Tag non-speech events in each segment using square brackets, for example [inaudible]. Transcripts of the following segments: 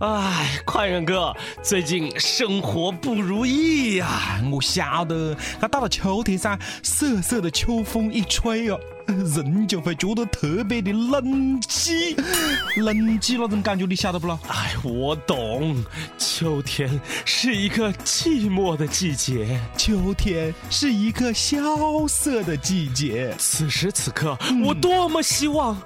哎，快人哥，最近生活不如意呀、我晓得，那到了秋天噻，瑟瑟的秋风一吹哦，[laughs] 人就会觉得特别的冷寂。[laughs] 冷寂那种感觉，你晓得不咯？哎，我懂，秋天是一个寂寞的季节。秋天是一个萧瑟的季节。此时此刻，我多么希望。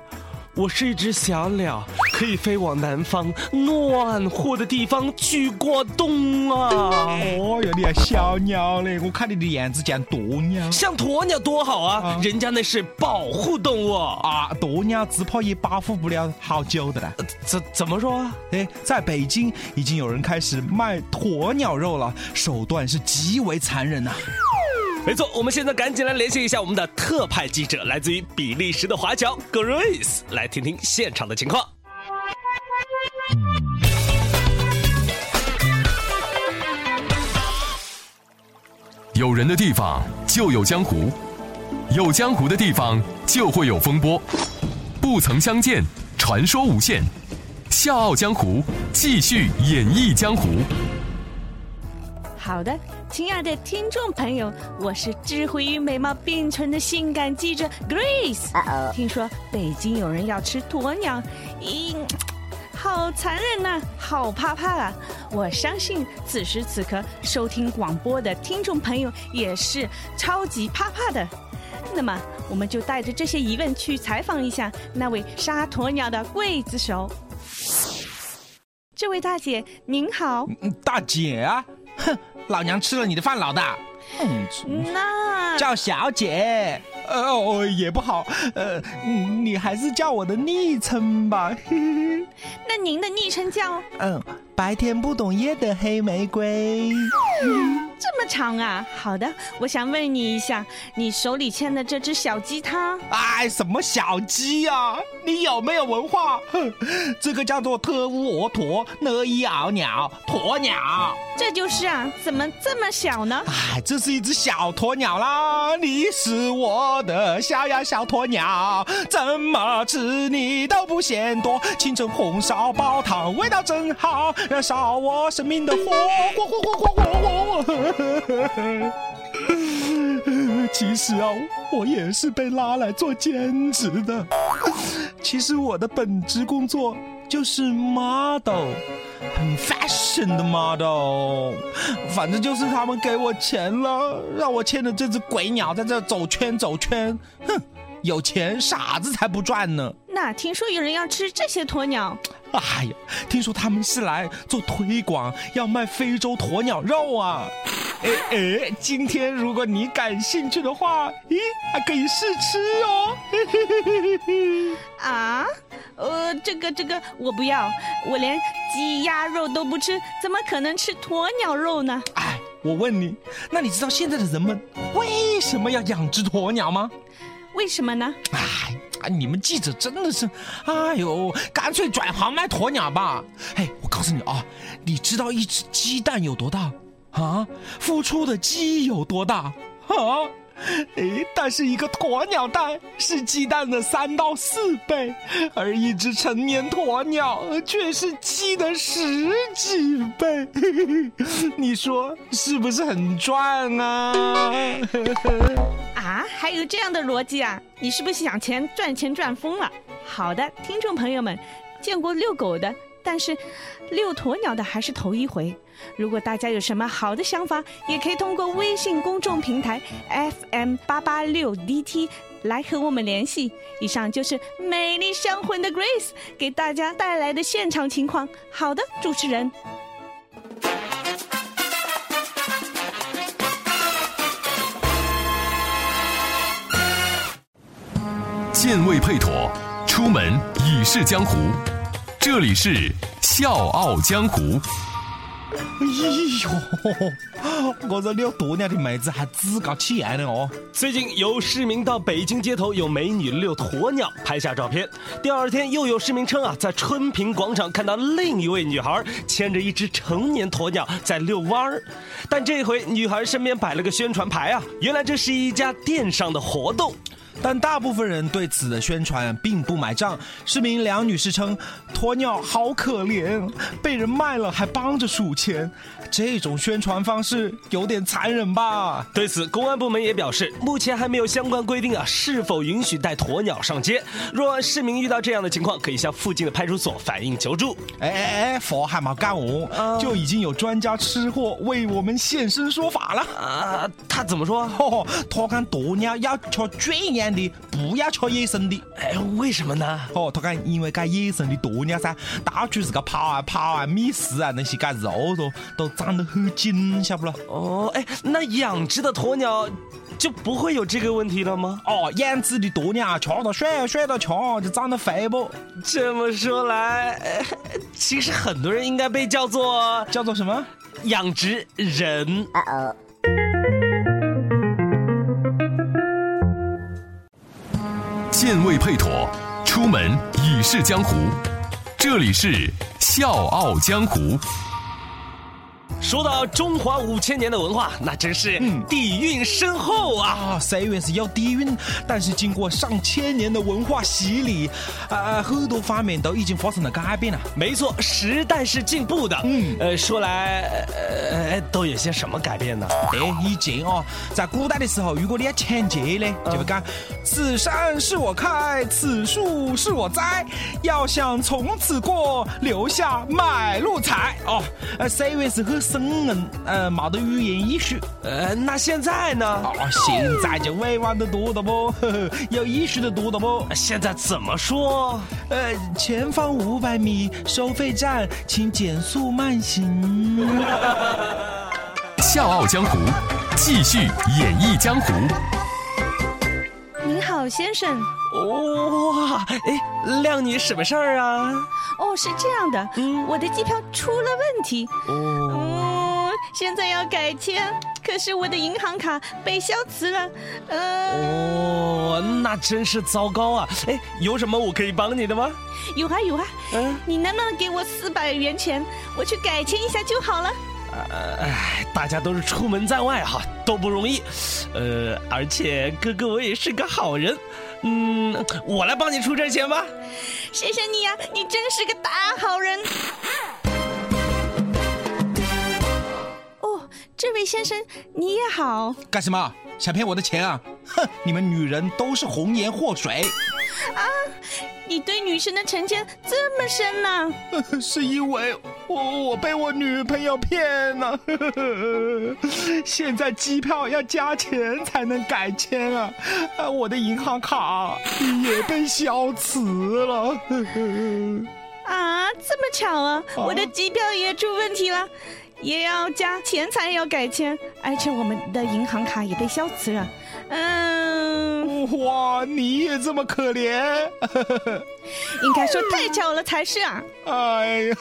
我是一只小鸟，可以飞往南方暖和的地方去过冬啊！哦哟，你还小鸟嘞？我看你的样子像鸵鸟像鸵鸟多好啊，啊人家那是保护动物啊！啊！鸵鸟只怕也保护不了好久的了。怎怎么说啊？哎，在北京已经有人开始卖鸵鸟肉了，手段是极为残忍呐、没错，我们现在赶紧来联系一下我们的特派记者，来自于比利时的华侨 Grace，来听听现场的情况。有人的地方就有江湖，有江湖的地方就会有风波。不曾相见，传说无限。笑傲江湖，继续演绎江湖。好的，亲爱的听众朋友，我是智慧与美貌并存的性感记者 Grace。听说北京有人要吃鸵鸟，咦，好残忍呐、好怕怕啊！我相信此时此刻收听广播的听众朋友也是超级怕怕的。那么，我们就带着这些疑问去采访一下那位杀鸵鸟的刽子手。这位大姐您好，嗯大姐啊，哼，[laughs] 老娘吃了你的饭，老大。嗯，那叫小姐，呃哦也不好，呃，嗯你还是叫我的昵称吧。嘿 [laughs] 嘿那您的昵称叫？嗯，白天不懂夜的黑玫瑰。这么长啊！好的，我想问你一下，你手里牵的这只小鸡它，哎，什么小鸡呀、你有没有文化？哼，这个叫做特乌俄驼呢伊奥鸟鸵鸟。这就是啊，怎么这么小呢？哎，这是一只小鸵鸟啦！你是我的小呀小鸵鸟，怎么吃你都不嫌多。清蒸红烧煲汤味道真好，燃烧我生命的火火火火火火火。[laughs] 其实啊，我也是被拉来做兼职的。其实我的本职工作就是 model，很 fashion 的 model。反正就是他们给我钱了，让我牵着这只鬼鸟在这走圈走圈。哼，有钱傻子才不赚呢。那听说有人要吃这些鸵鸟，哎呀，听说他们是来做推广，要卖非洲鸵鸟肉啊！哎哎，今天如果你感兴趣的话，咦，还可以试吃哦。嘿嘿嘿嘿嘿啊？呃，这个这个我不要，我连鸡鸭肉都不吃，怎么可能吃鸵鸟肉呢？哎，我问你，那你知道现在的人们为什么要养只鸵鸟吗？为什么呢？哎，啊，你们记者真的是，哎呦，干脆转行卖鸵鸟吧。哎，我告诉你啊，你知道一只鸡蛋有多大啊？孵出的鸡有多大啊？诶，但是一个鸵鸟蛋是鸡蛋的三到四倍，而一只成年鸵鸟却是鸡的十几倍。[laughs] 你说是不是很赚啊？[laughs] 啊，还有这样的逻辑啊？你是不是想钱赚钱赚疯了？好的，听众朋友们，见过遛狗的，但是遛鸵鸟的还是头一回。如果大家有什么好的想法，也可以通过微信公众平台 FM 八八六 DT 来和我们联系。以上就是美丽香魂的 Grace 给大家带来的现场情况。好的，主持人。剑未配妥，出门已是江湖。这里是笑傲江湖。哎呦，[laughs] 我这遛鸵鸟的妹子还自告起案了哦。最近有市民到北京街头有美女遛鸵鸟拍下照片，第二天又有市民称啊，在春平广场看到另一位女孩牵着一只成年鸵鸟在遛弯儿，但这回女孩身边摆了个宣传牌啊，原来这是一家电商的活动。但大部分人对此的宣传并不买账。市民梁女士称，鸵鸟好可怜，被人卖了还帮着数钱，这种宣传方式有点残忍吧？对此，公安部门也表示，目前还没有相关规定啊，是否允许带鸵鸟上街。若市民遇到这样的情况，可以向附近的派出所反映求助。哎哎哎，佛还没干完，就已经有专家吃货为我们现身说法了。啊，他怎么说？[laughs] 哦，他看鸵鸟要吃圈养的，不要吃野生的。哎，为什么呢？哦，他讲因为该野生的鸵鸟噻，到处是个跑啊跑啊觅食啊，那些该肉都都长得很紧，晓不咯？哦，哎，那养殖的鸵鸟就不会有这个问题了吗？哦，养殖的鸵鸟吃到水水到吃就长得肥不？这么说来，呃其实很多人应该被叫做叫做什么？养殖人。剑未配妥，出门已是江湖。这里是笑傲江湖。说到中华五千年的文化，那真是底蕴深厚啊！啊，虽然是有底蕴，但是经过上千年的文化洗礼，啊，很多方面都已经发生了改变了。没错，时代是进步的。嗯呃，说来，呃，都有些什么改变呢？哎，以前哦，在古代的时候，如果你要抢劫呢，就会讲“此山是我开，此树是我栽，要想从此过，留下买路财”。哦，呃，虽然是很生硬，呃，没得语言艺术。呃，那现在呢？哦，现在就委婉的多了不，呵呵有艺术的多了不。现在怎么说？呃，前方五百米收费站，请减速慢行。[laughs] 笑傲江湖，继续演绎江湖。您好，先生。哇，哎，靓女什么事儿啊？哦，是这样的，嗯我的机票出了问题，哦，嗯，现在要改签，可是我的银行卡被消磁了，呃，哦，那真是糟糕啊！哎，有什么我可以帮你的吗？有啊有啊，嗯，你能不能给我四百元钱，我去改签一下就好了？哎，大家都是出门在外哈，都不容易。呃，而且哥哥我也是个好人，嗯，我来帮你出这钱吧。谢谢你呀、你真是个大好人。这位先生你也好，干什么？想骗我的钱啊？哼，你们女人都是红颜祸水。啊你对女生的成见这么深呢、[laughs] 是因为我我被我女朋友骗了，[laughs] 现在机票要加钱才能改签啊，啊，我的银行卡也被消磁了。啊，这么巧啊！我的机票也出问题了，也要加钱才要改签，而且我们的银行卡也被消磁了。嗯，哇，你也这么可怜？[laughs] 应该说太巧了才是啊！哎呀，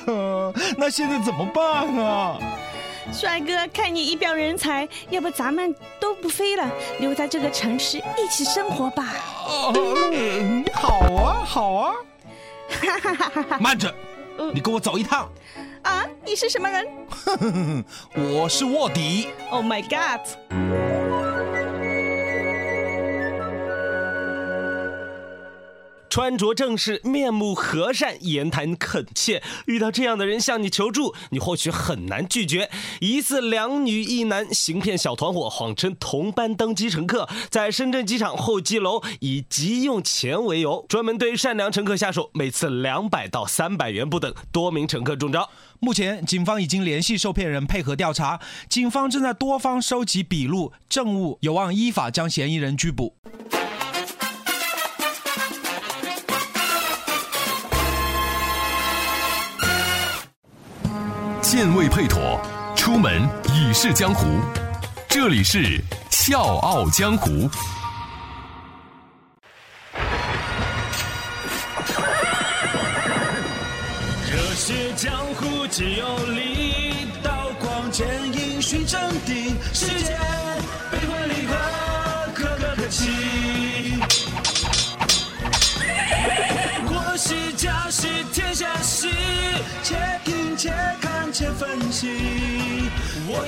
那现在怎么办啊？帅哥，看你一表人才，要不咱们都不飞了，留在这个城市一起生活吧。嗯好啊，好啊。[laughs] 慢着，你跟我走一趟。啊，你是什么人 [laughs] 我是卧底。？Oh my god！穿着正式，面目和善，言谈恳切。遇到这样的人向你求助，你或许很难拒绝。疑似两女一男行骗小团伙，谎称同班登机乘客，在深圳机场候机楼以急用钱为由，专门对善良乘客下手，每次两百到三百元不等，多名乘客中招。目前，警方已经联系受骗人配合调查，警方正在多方收集笔录、证物，有望依法将嫌疑人拘捕。剑未配妥，出门已是江湖。这里是《笑傲江湖》。这些江湖只有力刀光剑影，寻真定，世间悲欢离合，可歌可泣。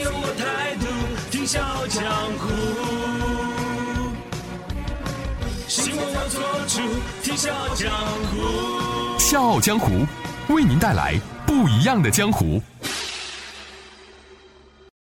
有我态度，听笑傲江湖。希望我做主听笑傲江湖。笑傲江湖为您带来不一样的江湖。